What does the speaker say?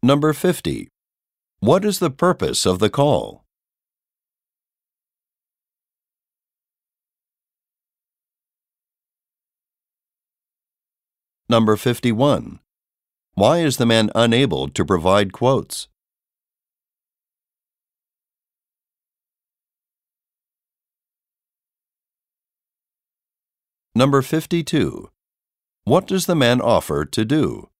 Number 50. What is the purpose of the call? Number 51. Why is the man unable to provide quotes? Number 52. What does the man offer to do?